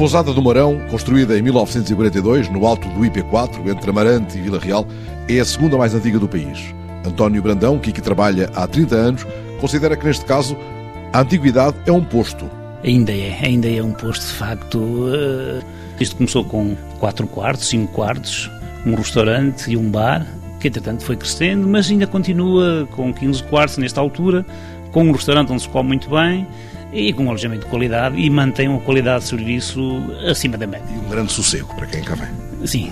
Pousada do Marão, construída em 1942, no alto do IP4, entre Amarante e Vila Real, é a segunda mais antiga do país. António Brandão, que aqui trabalha há 30 anos, considera que neste caso a antiguidade é um posto. Ainda é, ainda é um posto de facto. Eh, isto começou com 4 quartos, 5 quartos, um restaurante e um bar, que entretanto foi crescendo, mas ainda continua com 15 quartos nesta altura, com um restaurante onde se come muito bem e com um alojamento de qualidade e mantém uma qualidade de serviço acima da média. E um grande sossego para quem cá vem. Sim,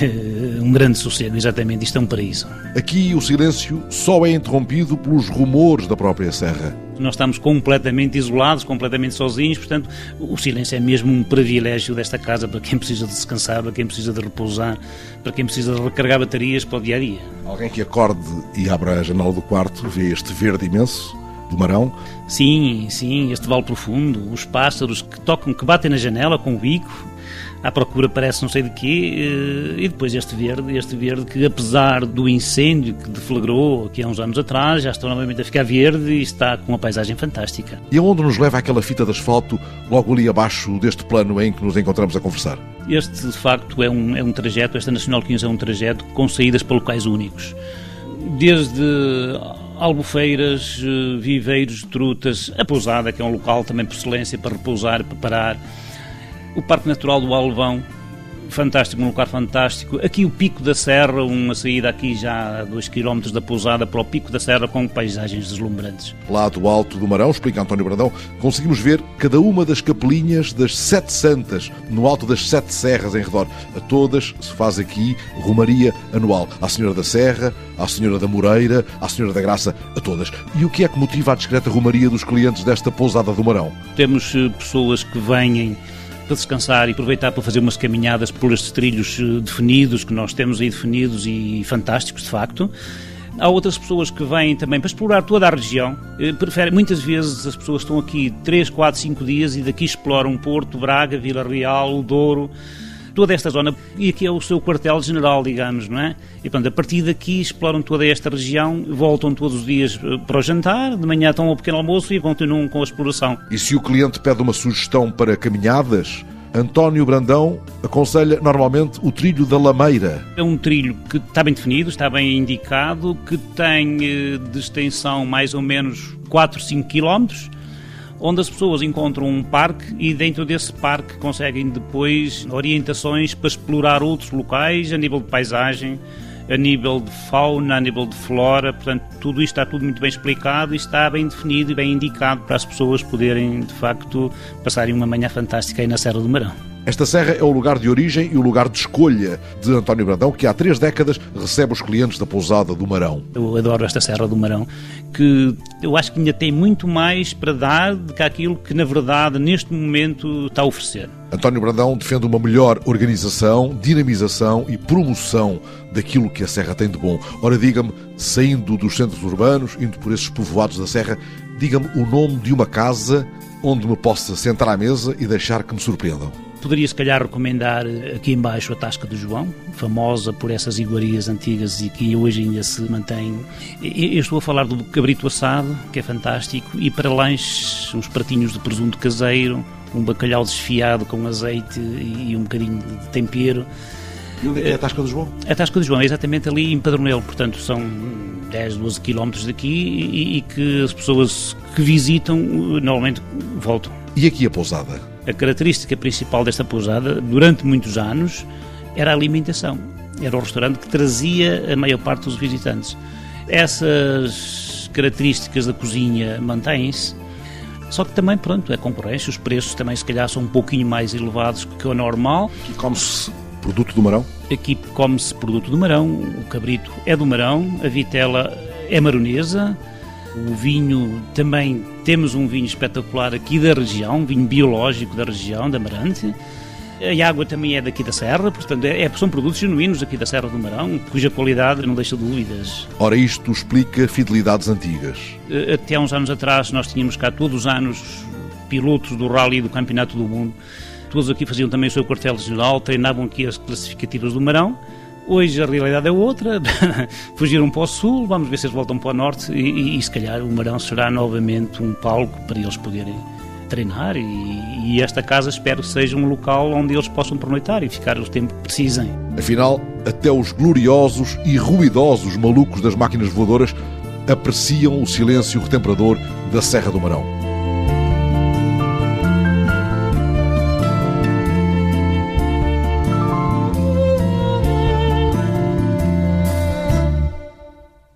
um grande sossego, exatamente, isto é um paraíso. Aqui o silêncio só é interrompido pelos rumores da própria serra. Nós estamos completamente isolados, completamente sozinhos, portanto, o silêncio é mesmo um privilégio desta casa para quem precisa de descansar, para quem precisa de repousar, para quem precisa de recarregar baterias para o dia a dia. Alguém que acorde e abra a janela do quarto vê este verde imenso do Marão? Sim, sim, este vale profundo, os pássaros que tocam, que batem na janela com o bico, à procura parece não sei de quê, eh, e depois este verde, este verde que apesar do incêndio que deflagrou aqui há uns anos atrás, já está novamente a ficar verde e está com uma paisagem fantástica. E aonde nos leva aquela fita de asfalto logo ali abaixo deste plano em que nos encontramos a conversar? Este, de facto, é um, é um trajeto, esta Nacional 15 é um trajeto com saídas para locais únicos. Desde albufeiras, eh, viveiros, trutas, a pousada, que é um local também por excelência para repousar e preparar, o Parque Natural do Alvão, fantástico, um lugar fantástico. Aqui o Pico da Serra, uma saída aqui já a 2 km da pousada para o Pico da Serra com paisagens deslumbrantes. Lá do alto do Marão, explica António Brandão, conseguimos ver cada uma das capelinhas das sete santas, no alto das sete serras em redor. A todas se faz aqui romaria anual. À Senhora da Serra, à Senhora da Moreira, à Senhora da Graça, a todas. E o que é que motiva a discreta romaria dos clientes desta pousada do Marão? Temos eh, pessoas que vêm para descansar e aproveitar para fazer umas caminhadas por estes trilhos eh, definidos, que nós temos aí definidos e fantásticos, de facto. Há outras pessoas que vêm também para explorar toda a região. Eh, Preferem, muitas vezes as pessoas estão aqui 3, 4, 5 dias e daqui exploram Porto, Braga, Vila Real, Douro toda esta zona, e aqui é o seu quartel-general, digamos, não é? E, portanto, a partir daqui exploram toda esta região, voltam todos os dias eh, para o jantar, de manhã estão ao pequeno almoço e continuam com a exploração. E se o cliente pede uma sugestão para caminhadas, António Brandão aconselha normalmente o trilho da Lameira. É um trilho que está bem definido, está bem indicado, que tem eh, de extensão mais ou menos 4, 5 quilómetros onde as pessoas encontram um parque e dentro desse parque conseguem depois orientações para explorar outros locais a nível de paisagem, a nível de fauna, a nível de flora, portanto, tudo isto está tudo muito bem explicado e está bem definido e bem indicado para as pessoas poderem, de facto, passarem uma manhã fantástica aí na Serra do Marão. Esta serra é o lugar de origem e o lugar de escolha de António Brandão, que há três décadas recebe os clientes da pousada do Marão. Eu adoro esta Serra do Marão, que eu acho que ainda tem muito mais para dar do que aquilo que, na verdade, neste momento está a oferecer. António Brandão defende uma melhor organização, dinamização e promoção daquilo que a Serra tem de bom. Ora, diga-me, saindo dos centros urbanos, indo por esses povoados da Serra, diga-me o nome de uma casa onde me possa sentar à mesa e deixar que me surpreendam. Poderia, se calhar, recomendar aqui embaixo a Tasca do João, famosa por essas iguarias antigas e que hoje ainda se mantém. Eu estou a falar do cabrito assado, que é fantástico, e para lanches, uns pratinhos de presunto caseiro, um bacalhau desfiado com azeite e um bocadinho de tempero. E onde é que é a Tasca do João? A Tasca do João é exatamente ali em Padronelo, portanto são 10, 12 quilómetros daqui e, e que as pessoas que visitam normalmente voltam. E aqui a pousada? A característica principal desta pousada, durante muitos anos, era a alimentação. Era o restaurante que trazia a maior parte dos visitantes. Essas características da cozinha mantêm-se, só que também, pronto, é concorrência, os preços também se calhar são um pouquinho mais elevados que o normal. Aqui come-se produto do Marão? Aqui come-se produto do Marão, o cabrito é do Marão, a vitela é maronesa, O vinho, também temos um vinho espetacular aqui da região, um vinho biológico da região, da Amarante. A água também é daqui da Serra, portanto, é, são produtos genuínos aqui da Serra do Marão, cuja qualidade não deixa dúvidas. Ora, isto explica fidelidades antigas. Eh, até uns anos atrás nós tínhamos cá todos os anos pilotos do Rally do Campeonato do Mundo. Todos aqui faziam também o seu quartel-general, treinavam aqui as classificativas do Marão. Hoje a realidade é outra, fugiram para o sul, vamos ver se eles voltam para o norte e, e, e se calhar o Marão será novamente um palco para eles poderem treinar e, e, esta casa espero que seja um local onde eles possam pernoitar e ficar o tempo que precisem. Afinal, até os gloriosos e ruidosos malucos das máquinas voadoras apreciam o silêncio retemperador da Serra do Marão.